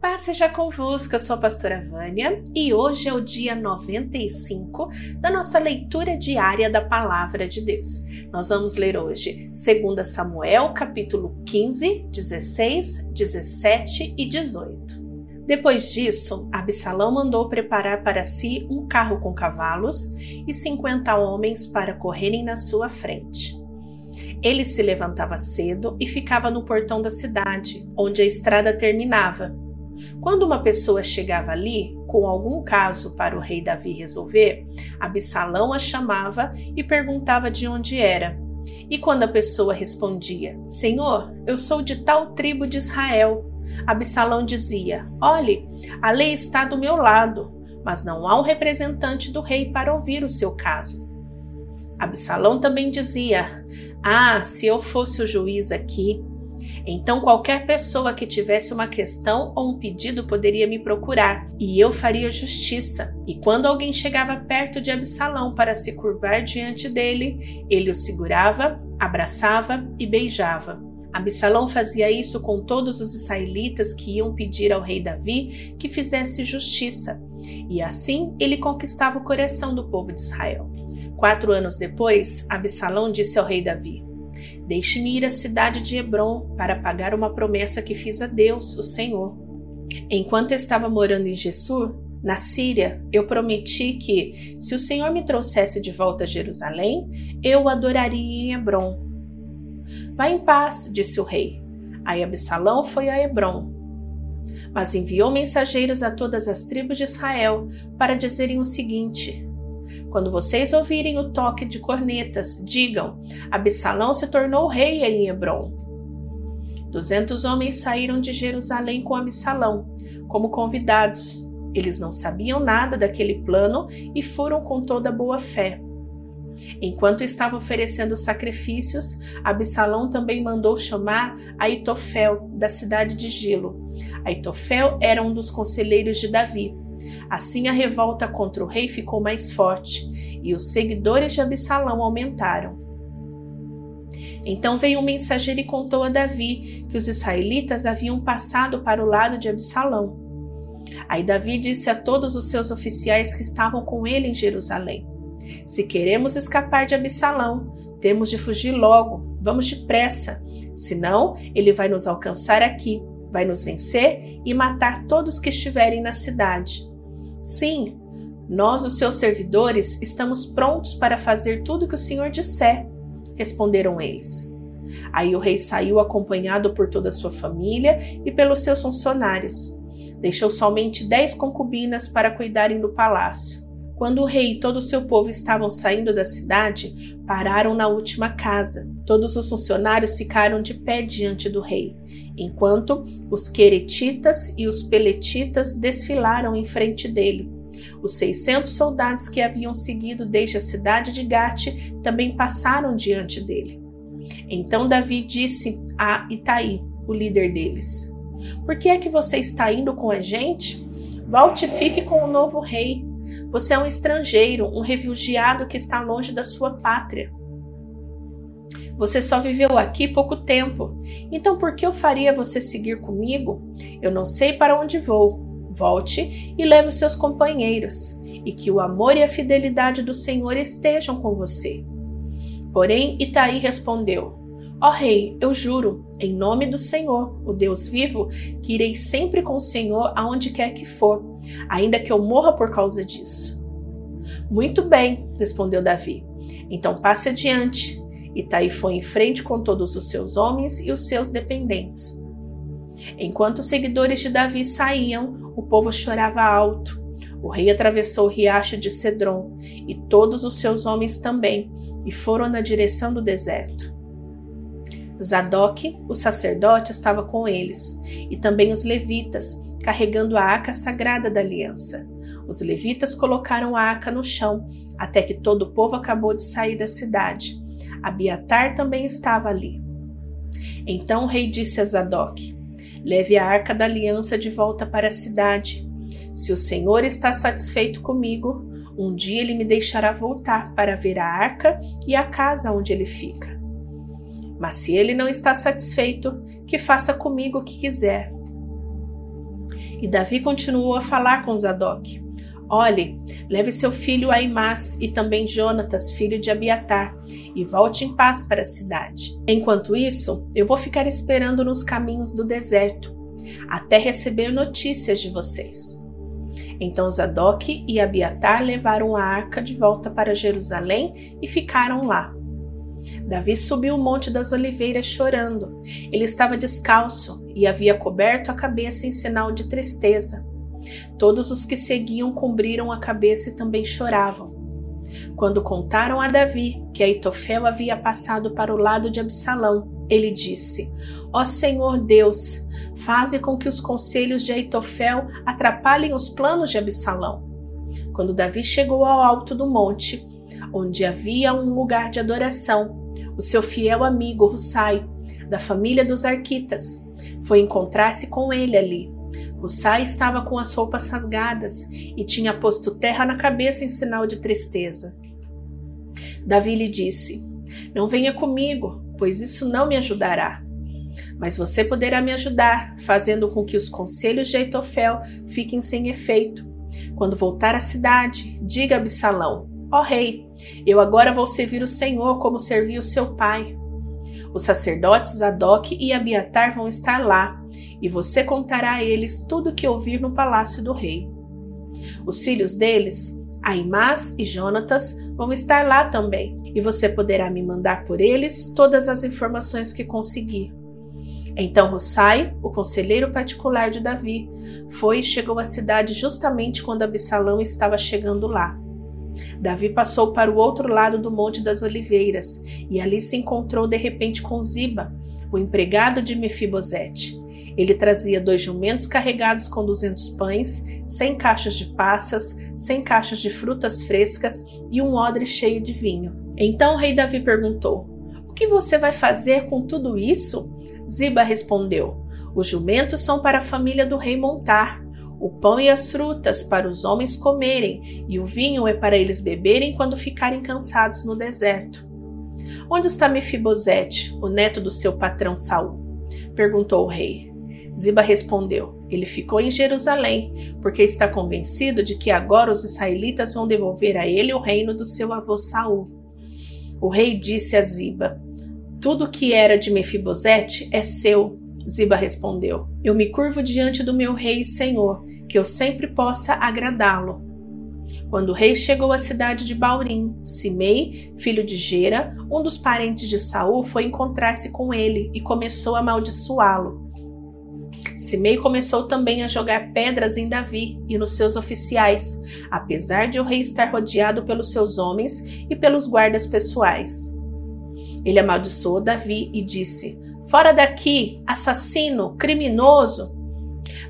Paz seja convosco, eu sou a pastora Vânia e hoje é o dia 95 da nossa leitura diária da Palavra de Deus. Nós vamos ler hoje 2 Samuel, capítulo 15, 16, 17 e 18. Depois disso, Absalão mandou preparar para si um carro com cavalos e 50 homens para correrem na sua frente. Ele se levantava cedo e ficava no portão da cidade, onde a estrada terminava quando uma pessoa chegava ali com algum caso para o rei Davi resolver, Absalão a chamava e perguntava de onde era. E quando a pessoa respondia: Senhor, eu sou de tal tribo de Israel, Absalão dizia: Olhe, a lei está do meu lado, mas não há um representante do rei para ouvir o seu caso. Absalão também dizia: Ah, se eu fosse o juiz aqui, então, qualquer pessoa que tivesse uma questão ou um pedido poderia me procurar, e eu faria justiça. E quando alguém chegava perto de Absalão para se curvar diante dele, ele o segurava, abraçava e beijava. Absalão fazia isso com todos os israelitas que iam pedir ao rei Davi que fizesse justiça, e assim ele conquistava o coração do povo de Israel. Quatro anos depois, Absalão disse ao rei Davi: Deixe-me ir à cidade de Hebron para pagar uma promessa que fiz a Deus, o Senhor. Enquanto estava morando em Gessur, na Síria, eu prometi que, se o Senhor me trouxesse de volta a Jerusalém, eu o adoraria em Hebron. Vá em paz, disse o rei. Aí Absalão foi a Hebron. Mas enviou mensageiros a todas as tribos de Israel para dizerem o seguinte: quando vocês ouvirem o toque de cornetas, digam: Absalão se tornou rei em Hebron. Duzentos homens saíram de Jerusalém com Absalão, como convidados. Eles não sabiam nada daquele plano e foram com toda boa fé. Enquanto estava oferecendo sacrifícios, Absalão também mandou chamar Aitofel, da cidade de Gilo. Aitofel era um dos conselheiros de Davi. Assim a revolta contra o rei ficou mais forte e os seguidores de Absalão aumentaram. Então veio um mensageiro e contou a Davi que os israelitas haviam passado para o lado de Absalão. Aí Davi disse a todos os seus oficiais que estavam com ele em Jerusalém: Se queremos escapar de Absalão, temos de fugir logo, vamos depressa, senão ele vai nos alcançar aqui, vai nos vencer e matar todos que estiverem na cidade. Sim, nós, os seus servidores, estamos prontos para fazer tudo que o Senhor disser, responderam eles. Aí o rei saiu acompanhado por toda a sua família e pelos seus funcionários. Deixou somente dez concubinas para cuidarem do palácio. Quando o rei e todo o seu povo estavam saindo da cidade, pararam na última casa. Todos os funcionários ficaram de pé diante do rei, enquanto os queretitas e os peletitas desfilaram em frente dele. Os 600 soldados que haviam seguido desde a cidade de Gate também passaram diante dele. Então Davi disse a Itaí, o líder deles: Por que é que você está indo com a gente? Volte e fique com o novo rei. Você é um estrangeiro, um refugiado que está longe da sua pátria. Você só viveu aqui pouco tempo, então por que eu faria você seguir comigo? Eu não sei para onde vou. Volte e leve os seus companheiros, e que o amor e a fidelidade do Senhor estejam com você. Porém, Itaí respondeu: Ó oh, rei, eu juro, em nome do Senhor, o Deus vivo, que irei sempre com o Senhor aonde quer que for, ainda que eu morra por causa disso. Muito bem, respondeu Davi. Então passe adiante Itaí foi em frente com todos os seus homens e os seus dependentes. Enquanto os seguidores de Davi saíam, o povo chorava alto. O rei atravessou o riacho de Cedron e todos os seus homens também, e foram na direção do deserto. Zadok, o sacerdote, estava com eles, e também os levitas, carregando a arca sagrada da aliança. Os levitas colocaram a arca no chão, até que todo o povo acabou de sair da cidade. Abiatar também estava ali. Então o rei disse a Zadok: Leve a arca da aliança de volta para a cidade. Se o Senhor está satisfeito comigo, um dia ele me deixará voltar para ver a arca e a casa onde ele fica. Mas se ele não está satisfeito, que faça comigo o que quiser. E Davi continuou a falar com Zadok. Olhe, leve seu filho Aimás e também Jonatas, filho de Abiatar, e volte em paz para a cidade. Enquanto isso, eu vou ficar esperando nos caminhos do deserto, até receber notícias de vocês. Então Zadok e Abiatar levaram a arca de volta para Jerusalém e ficaram lá. Davi subiu o Monte das Oliveiras chorando. Ele estava descalço e havia coberto a cabeça em sinal de tristeza. Todos os que seguiam cobriram a cabeça e também choravam. Quando contaram a Davi que Aitofel havia passado para o lado de Absalão, ele disse: Ó Senhor Deus, faze com que os conselhos de Aitofel atrapalhem os planos de Absalão. Quando Davi chegou ao alto do monte, onde havia um lugar de adoração, o seu fiel amigo Hussai, da família dos Arquitas, foi encontrar-se com ele ali. Hussai estava com as roupas rasgadas e tinha posto terra na cabeça em sinal de tristeza. Davi lhe disse: Não venha comigo, pois isso não me ajudará. Mas você poderá me ajudar, fazendo com que os conselhos de Aitofel fiquem sem efeito. Quando voltar à cidade, diga a Absalão: Ó oh, rei, eu agora vou servir o Senhor como servi o seu pai. Os sacerdotes Zadok e Abiatar vão estar lá, e você contará a eles tudo o que ouvir no palácio do rei. Os filhos deles, Aimás e Jonatas, vão estar lá também, e você poderá me mandar por eles todas as informações que conseguir. Então Hussai, o conselheiro particular de Davi, foi e chegou à cidade justamente quando Absalão estava chegando lá. Davi passou para o outro lado do Monte das Oliveiras e ali se encontrou de repente com Ziba, o empregado de Mefibosete. Ele trazia dois jumentos carregados com duzentos pães, cem caixas de passas, cem caixas de frutas frescas e um odre cheio de vinho. Então o rei Davi perguntou: O que você vai fazer com tudo isso? Ziba respondeu: Os jumentos são para a família do rei montar o pão e as frutas para os homens comerem, e o vinho é para eles beberem quando ficarem cansados no deserto. Onde está Mefibosete, o neto do seu patrão Saul? perguntou o rei. Ziba respondeu: Ele ficou em Jerusalém, porque está convencido de que agora os israelitas vão devolver a ele o reino do seu avô Saul. O rei disse a Ziba: Tudo que era de Mefibosete é seu, Ziba respondeu: Eu me curvo diante do meu rei e senhor, que eu sempre possa agradá-lo. Quando o rei chegou à cidade de Baurim, Simei, filho de Gera, um dos parentes de Saul, foi encontrar-se com ele e começou a amaldiçoá-lo. Simei começou também a jogar pedras em Davi e nos seus oficiais, apesar de o rei estar rodeado pelos seus homens e pelos guardas pessoais. Ele amaldiçoou Davi e disse: Fora daqui, assassino, criminoso.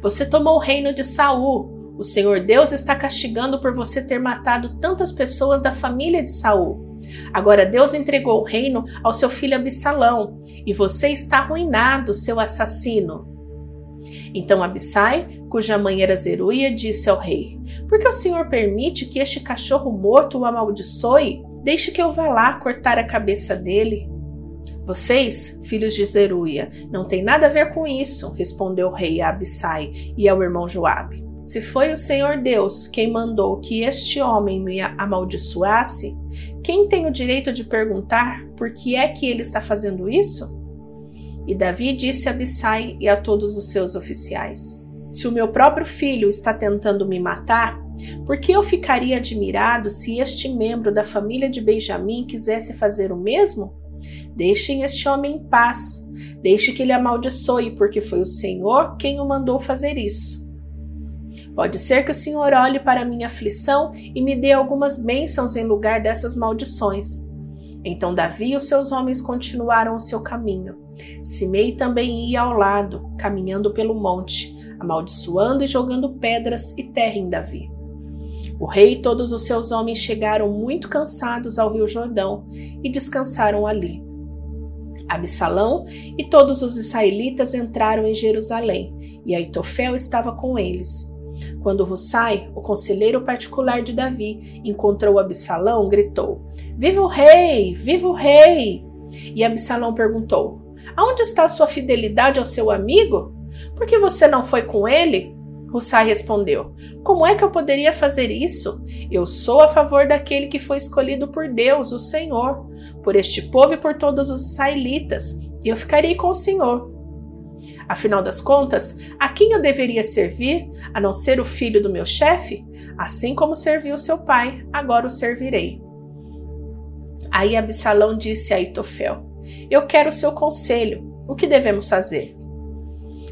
Você tomou o reino de Saul. O Senhor Deus está castigando por você ter matado tantas pessoas da família de Saul. Agora Deus entregou o reino ao seu filho Absalão, e você está arruinado, seu assassino. Então Abissai, cuja mãe era Zeruia, disse ao rei: Por que o Senhor permite que este cachorro morto o amaldiçoe? Deixe que eu vá lá cortar a cabeça dele. Vocês, filhos de Zeruia, não tem nada a ver com isso, respondeu o rei a Abissai e ao irmão Joabe. Se foi o Senhor Deus quem mandou que este homem me amaldiçoasse, quem tem o direito de perguntar por que é que ele está fazendo isso? E Davi disse a Abissai e a todos os seus oficiais: Se o meu próprio filho está tentando me matar, por que eu ficaria admirado se este membro da família de Benjamim quisesse fazer o mesmo? Deixem este homem em paz. Deixe que ele amaldiçoe, porque foi o Senhor quem o mandou fazer isso. Pode ser que o Senhor olhe para minha aflição e me dê algumas bênçãos em lugar dessas maldições. Então Davi e os seus homens continuaram o seu caminho. Simei também ia ao lado, caminhando pelo monte, amaldiçoando e jogando pedras e terra em Davi. O rei e todos os seus homens chegaram muito cansados ao rio Jordão e descansaram ali. Absalão e todos os israelitas entraram em Jerusalém, e Aitofel estava com eles. Quando Hussai, o conselheiro particular de Davi, encontrou Absalão, gritou: Viva o rei! Viva o rei! E Absalão perguntou: Aonde está a sua fidelidade ao seu amigo? Por que você não foi com ele? Hussai respondeu: Como é que eu poderia fazer isso? Eu sou a favor daquele que foi escolhido por Deus, o Senhor, por este povo e por todos os israelitas, e eu ficarei com o Senhor. Afinal das contas, a quem eu deveria servir, a não ser o filho do meu chefe? Assim como servi o seu pai, agora o servirei. Aí Absalão disse a Aitofel: Eu quero o seu conselho. O que devemos fazer?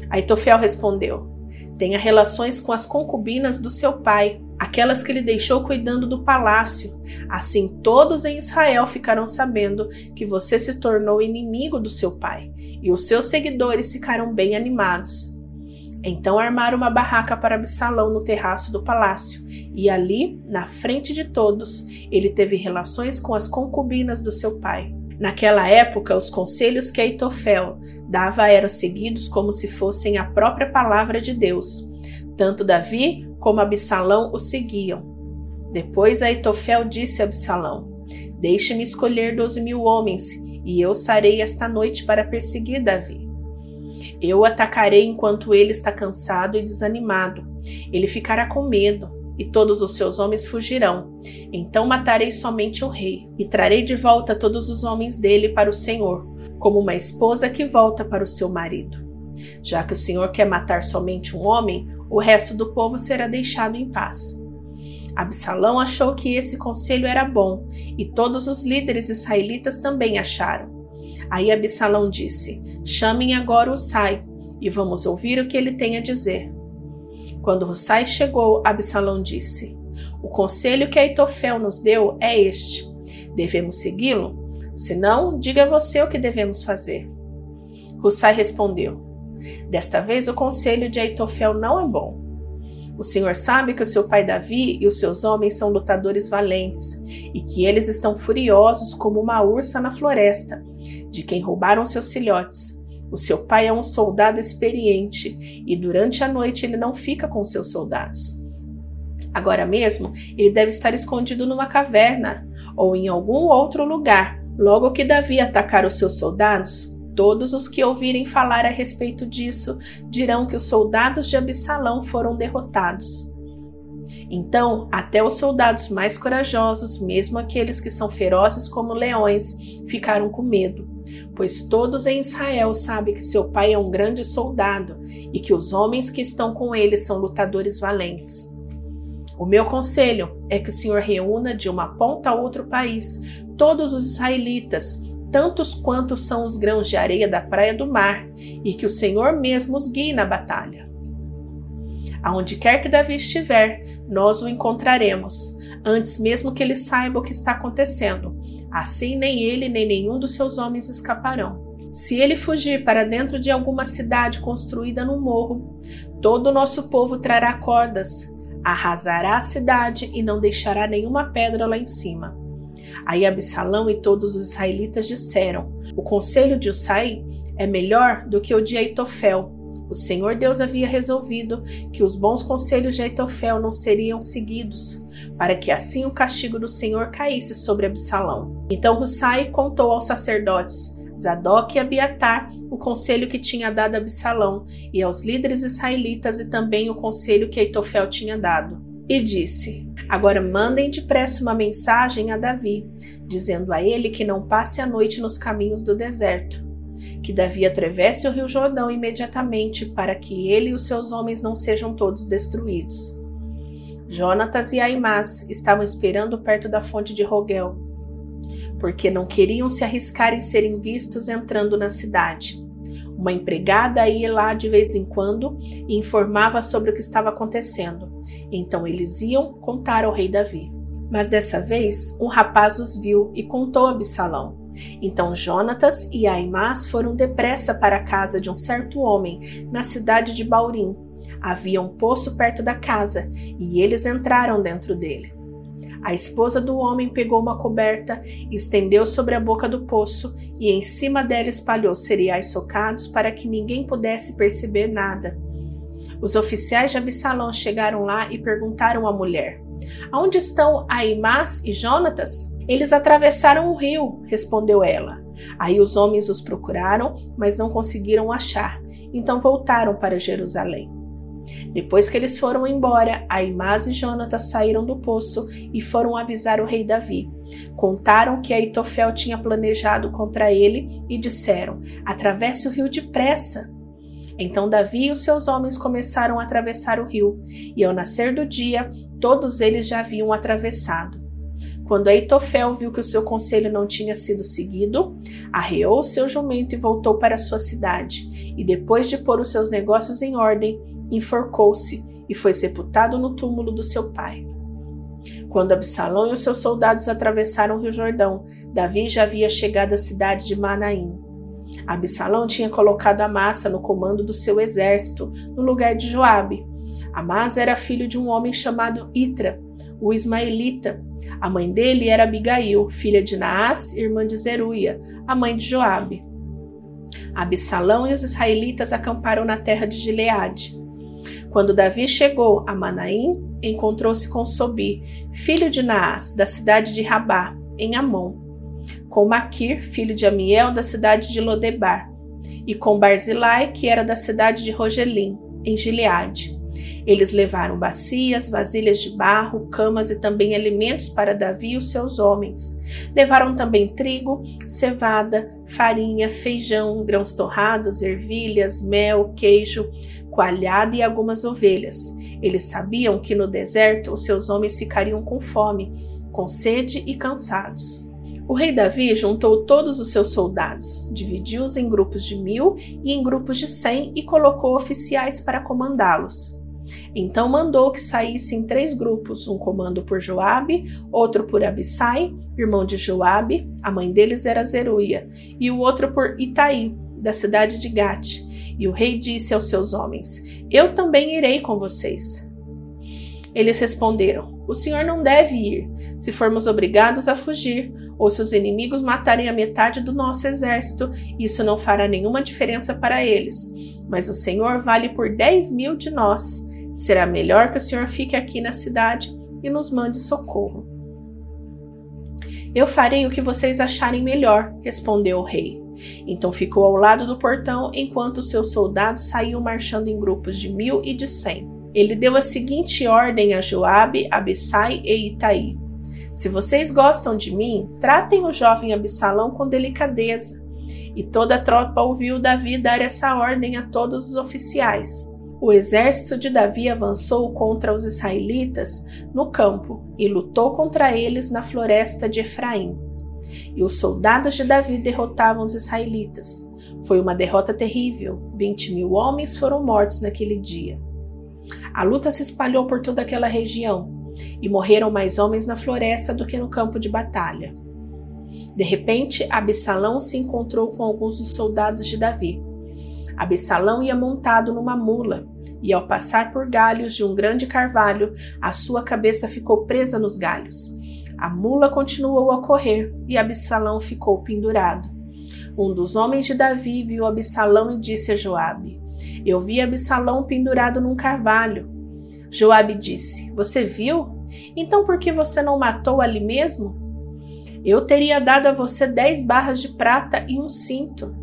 Aitofel respondeu: Tenha relações com as concubinas do seu pai, aquelas que ele deixou cuidando do palácio. Assim todos em Israel ficarão sabendo que você se tornou inimigo do seu pai, e os seus seguidores ficaram bem animados. Então armaram uma barraca para Absalão no terraço do palácio, e ali, na frente de todos, ele teve relações com as concubinas do seu pai. Naquela época, os conselhos que Aitofel dava eram seguidos como se fossem a própria palavra de Deus. Tanto Davi como Absalão o seguiam. Depois Aitofel disse a Absalão: Deixe-me escolher doze mil homens, e eu sarei esta noite para perseguir Davi. Eu o atacarei enquanto ele está cansado e desanimado. Ele ficará com medo e todos os seus homens fugirão. Então matarei somente o rei, e trarei de volta todos os homens dele para o Senhor, como uma esposa que volta para o seu marido. Já que o Senhor quer matar somente um homem, o resto do povo será deixado em paz. Absalão achou que esse conselho era bom, e todos os líderes israelitas também acharam. Aí Absalão disse: Chamem agora o Sai, e vamos ouvir o que ele tem a dizer. Quando Hussai chegou, Absalão disse: O conselho que Aitofel nos deu é este: devemos segui-lo? Se não, diga você o que devemos fazer. Hussai respondeu: Desta vez o conselho de Aitofel não é bom. O Senhor sabe que o seu pai Davi e os seus homens são lutadores valentes e que eles estão furiosos como uma ursa na floresta, de quem roubaram seus filhotes. O seu pai é um soldado experiente e durante a noite ele não fica com seus soldados. Agora mesmo, ele deve estar escondido numa caverna ou em algum outro lugar. Logo que Davi atacar os seus soldados, todos os que ouvirem falar a respeito disso dirão que os soldados de Absalão foram derrotados. Então, até os soldados mais corajosos, mesmo aqueles que são ferozes como leões, ficaram com medo, pois todos em Israel sabem que seu pai é um grande soldado e que os homens que estão com ele são lutadores valentes. O meu conselho é que o Senhor reúna de uma ponta a outro país todos os israelitas, tantos quantos são os grãos de areia da praia do mar, e que o Senhor mesmo os guie na batalha. Aonde quer que Davi estiver, nós o encontraremos, antes mesmo que ele saiba o que está acontecendo. Assim, nem ele nem nenhum dos seus homens escaparão. Se ele fugir para dentro de alguma cidade construída no morro, todo o nosso povo trará cordas, arrasará a cidade e não deixará nenhuma pedra lá em cima. Aí Absalão e todos os israelitas disseram: O conselho de Usai é melhor do que o de Aitofel, o Senhor Deus havia resolvido que os bons conselhos de Aitofel não seriam seguidos, para que assim o castigo do Senhor caísse sobre Absalão. Então Hussai contou aos sacerdotes Zadok e Abiatar o conselho que tinha dado Absalão e aos líderes israelitas e também o conselho que Aitofel tinha dado. E disse: Agora mandem depressa uma mensagem a Davi, dizendo a ele que não passe a noite nos caminhos do deserto que Davi atravesse o rio Jordão imediatamente para que ele e os seus homens não sejam todos destruídos. Jonatas e Aimás estavam esperando perto da fonte de Rogel, porque não queriam se arriscar em serem vistos entrando na cidade. Uma empregada ia lá de vez em quando e informava sobre o que estava acontecendo. Então eles iam contar ao rei Davi. Mas dessa vez, um rapaz os viu e contou a Absalão. Então Jonatas e Aimás foram depressa para a casa de um certo homem, na cidade de Baurim. Havia um poço perto da casa, e eles entraram dentro dele. A esposa do homem pegou uma coberta, estendeu sobre a boca do poço e em cima dela espalhou cereais socados para que ninguém pudesse perceber nada. Os oficiais de Absalão chegaram lá e perguntaram à mulher: Aonde estão Aimás e Jonatas? Eles atravessaram o rio, respondeu ela. Aí os homens os procuraram, mas não conseguiram achar. Então voltaram para Jerusalém. Depois que eles foram embora, Aimás e Jonatas saíram do poço e foram avisar o rei Davi. Contaram que Aitofel tinha planejado contra ele e disseram: Atravesse o rio depressa. Então Davi e os seus homens começaram a atravessar o rio, e ao nascer do dia, todos eles já haviam atravessado. Quando Aitofel viu que o seu conselho não tinha sido seguido, arreou seu jumento e voltou para sua cidade, e depois de pôr os seus negócios em ordem, enforcou-se e foi sepultado no túmulo do seu pai. Quando Absalão e os seus soldados atravessaram o Rio Jordão, Davi já havia chegado à cidade de Manaim. Absalão tinha colocado Amasa no comando do seu exército, no lugar de Joabe. Amasa era filho de um homem chamado Itra, o ismaelita. A mãe dele era Abigail, filha de Naás, irmã de Zeruia, a mãe de Joabe. Absalão e os israelitas acamparam na terra de Gileade. Quando Davi chegou a Manaim, encontrou-se com Sobi, filho de Naás, da cidade de Rabá, em Amon, com Maquir, filho de Amiel, da cidade de Lodebar, e com Barzilai, que era da cidade de Rogelim, em Gileade. Eles levaram bacias, vasilhas de barro, camas e também alimentos para Davi e os seus homens. Levaram também trigo, cevada, farinha, feijão, grãos torrados, ervilhas, mel, queijo, coalhada e algumas ovelhas. Eles sabiam que no deserto os seus homens ficariam com fome, com sede e cansados. O rei Davi juntou todos os seus soldados, dividiu-os em grupos de mil e em grupos de cem e colocou oficiais para comandá-los. Então mandou que saíssem três grupos, um comando por Joabe, outro por Abissai, irmão de Joabe, a mãe deles era Zeruia, e o outro por Itaí, da cidade de Gate. E o rei disse aos seus homens: Eu também irei com vocês. Eles responderam: O senhor não deve ir, se formos obrigados a fugir, ou se os inimigos matarem a metade do nosso exército, isso não fará nenhuma diferença para eles. Mas o senhor vale por dez mil de nós. Será melhor que o senhor fique aqui na cidade e nos mande socorro. Eu farei o que vocês acharem melhor, respondeu o rei. Então ficou ao lado do portão enquanto seus soldados saíam marchando em grupos de mil e de cem. Ele deu a seguinte ordem a Joabe, Abissai e Itaí: Se vocês gostam de mim, tratem o jovem Absalão com delicadeza. E toda a tropa ouviu Davi dar essa ordem a todos os oficiais. O exército de Davi avançou contra os israelitas no campo e lutou contra eles na floresta de Efraim. E os soldados de Davi derrotavam os israelitas. Foi uma derrota terrível. Vinte mil homens foram mortos naquele dia. A luta se espalhou por toda aquela região e morreram mais homens na floresta do que no campo de batalha. De repente, Absalão se encontrou com alguns dos soldados de Davi Absalão ia montado numa mula, e ao passar por galhos de um grande carvalho, a sua cabeça ficou presa nos galhos. A mula continuou a correr e Absalão ficou pendurado. Um dos homens de Davi viu Absalão e disse a Joabe: Eu vi Absalão pendurado num carvalho. Joabe disse: Você viu? Então por que você não matou ali mesmo? Eu teria dado a você dez barras de prata e um cinto.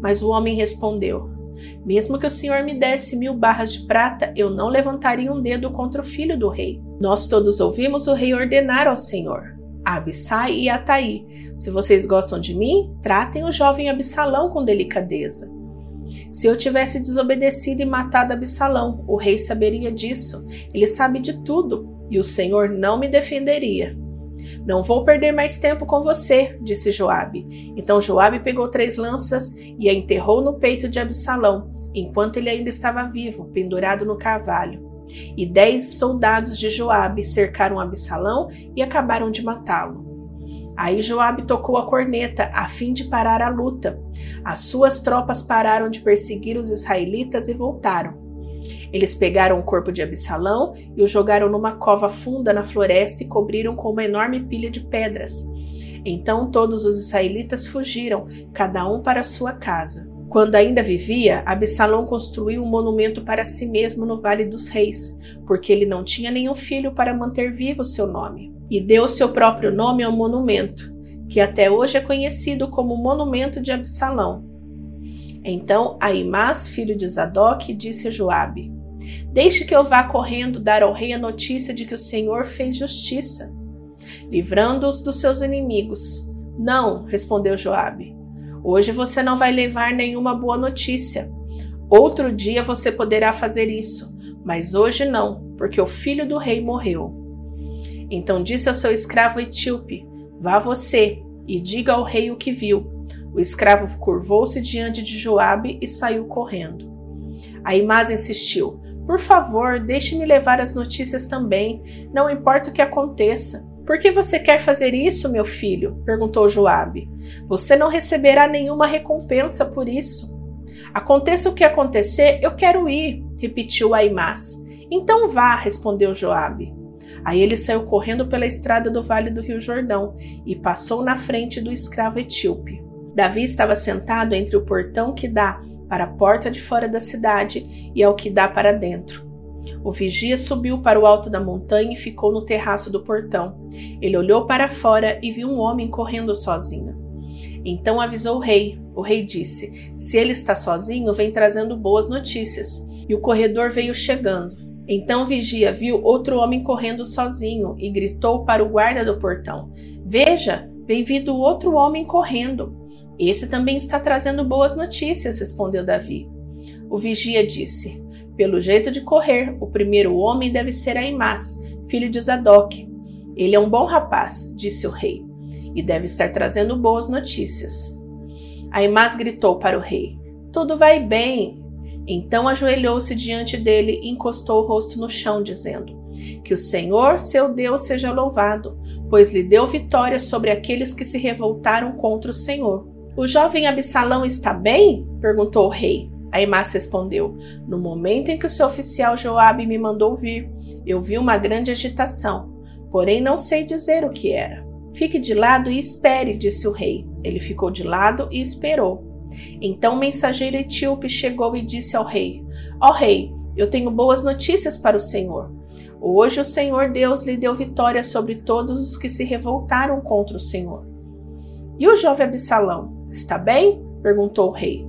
Mas o homem respondeu: mesmo que o Senhor me desse mil barras de prata, eu não levantaria um dedo contra o filho do rei. Nós todos ouvimos o rei ordenar ao Senhor. Abissai e Ataí, se vocês gostam de mim, tratem o jovem Absalão com delicadeza. Se eu tivesse desobedecido e matado Absalão, o rei saberia disso. Ele sabe de tudo, e o Senhor não me defenderia. Não vou perder mais tempo com você, disse Joabe. Então Joabe pegou três lanças e a enterrou no peito de Absalão, enquanto ele ainda estava vivo, pendurado no cavalo. E dez soldados de Joabe cercaram Absalão e acabaram de matá-lo. Aí Joabe tocou a corneta a fim de parar a luta. As suas tropas pararam de perseguir os israelitas e voltaram. Eles pegaram o corpo de Absalão e o jogaram numa cova funda na floresta e cobriram com uma enorme pilha de pedras. Então todos os israelitas fugiram, cada um para sua casa. Quando ainda vivia, Absalão construiu um monumento para si mesmo no Vale dos Reis, porque ele não tinha nenhum filho para manter vivo seu nome. E deu seu próprio nome ao monumento, que até hoje é conhecido como Monumento de Absalão. Então Aimás, filho de Zadok, disse a Joabe: Deixe que eu vá correndo dar ao rei a notícia de que o Senhor fez justiça, livrando-os dos seus inimigos. Não, respondeu Joabe. Hoje você não vai levar nenhuma boa notícia. Outro dia você poderá fazer isso, mas hoje não, porque o filho do rei morreu. Então disse ao seu escravo etíope: Vá você e diga ao rei o que viu. O escravo curvou-se diante de Joabe e saiu correndo. Aimás insistiu: Por favor, deixe-me levar as notícias também. Não importa o que aconteça. Por que você quer fazer isso, meu filho? perguntou Joabe. Você não receberá nenhuma recompensa por isso. Aconteça o que acontecer, eu quero ir, repetiu Aimás. Então vá, respondeu Joabe. Aí ele saiu correndo pela estrada do vale do Rio Jordão e passou na frente do escravo etíope. Davi estava sentado entre o portão que dá para a porta de fora da cidade e ao que dá para dentro. O vigia subiu para o alto da montanha e ficou no terraço do portão. Ele olhou para fora e viu um homem correndo sozinho. Então avisou o rei. O rei disse: Se ele está sozinho, vem trazendo boas notícias. E o corredor veio chegando. Então o vigia viu outro homem correndo sozinho e gritou para o guarda do portão: Veja, vem vindo outro homem correndo. Esse também está trazendo boas notícias, respondeu Davi. O vigia disse: pelo jeito de correr, o primeiro homem deve ser Aimás, filho de Zadok. Ele é um bom rapaz, disse o rei, e deve estar trazendo boas notícias. Aimás gritou para o rei: Tudo vai bem. Então ajoelhou-se diante dele e encostou o rosto no chão, dizendo: Que o Senhor, seu Deus, seja louvado, pois lhe deu vitória sobre aqueles que se revoltaram contra o Senhor. O jovem Absalão está bem? perguntou o rei. Aimás respondeu: No momento em que o seu oficial Joabe me mandou vir, eu vi uma grande agitação, porém não sei dizer o que era. Fique de lado e espere, disse o rei. Ele ficou de lado e esperou. Então o mensageiro etíope chegou e disse ao rei: Ó oh, rei, eu tenho boas notícias para o Senhor. Hoje o Senhor Deus lhe deu vitória sobre todos os que se revoltaram contra o Senhor. E o jovem Absalão, está bem? perguntou o rei.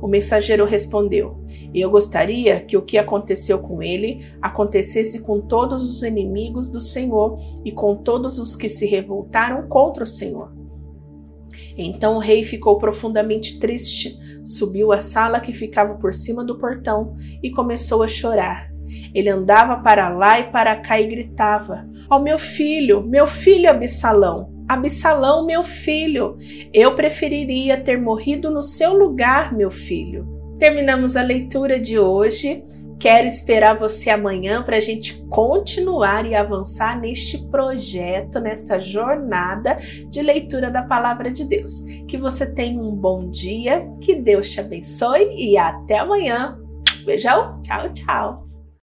O mensageiro respondeu: Eu gostaria que o que aconteceu com ele acontecesse com todos os inimigos do Senhor e com todos os que se revoltaram contra o Senhor. Então o rei ficou profundamente triste, subiu à sala que ficava por cima do portão e começou a chorar. Ele andava para lá e para cá e gritava: Ó oh, meu filho, meu filho Absalão! Absalão, meu filho, eu preferiria ter morrido no seu lugar, meu filho. Terminamos a leitura de hoje. Quero esperar você amanhã para a gente continuar e avançar neste projeto, nesta jornada de leitura da Palavra de Deus. Que você tenha um bom dia, que Deus te abençoe e até amanhã. Beijão, tchau, tchau.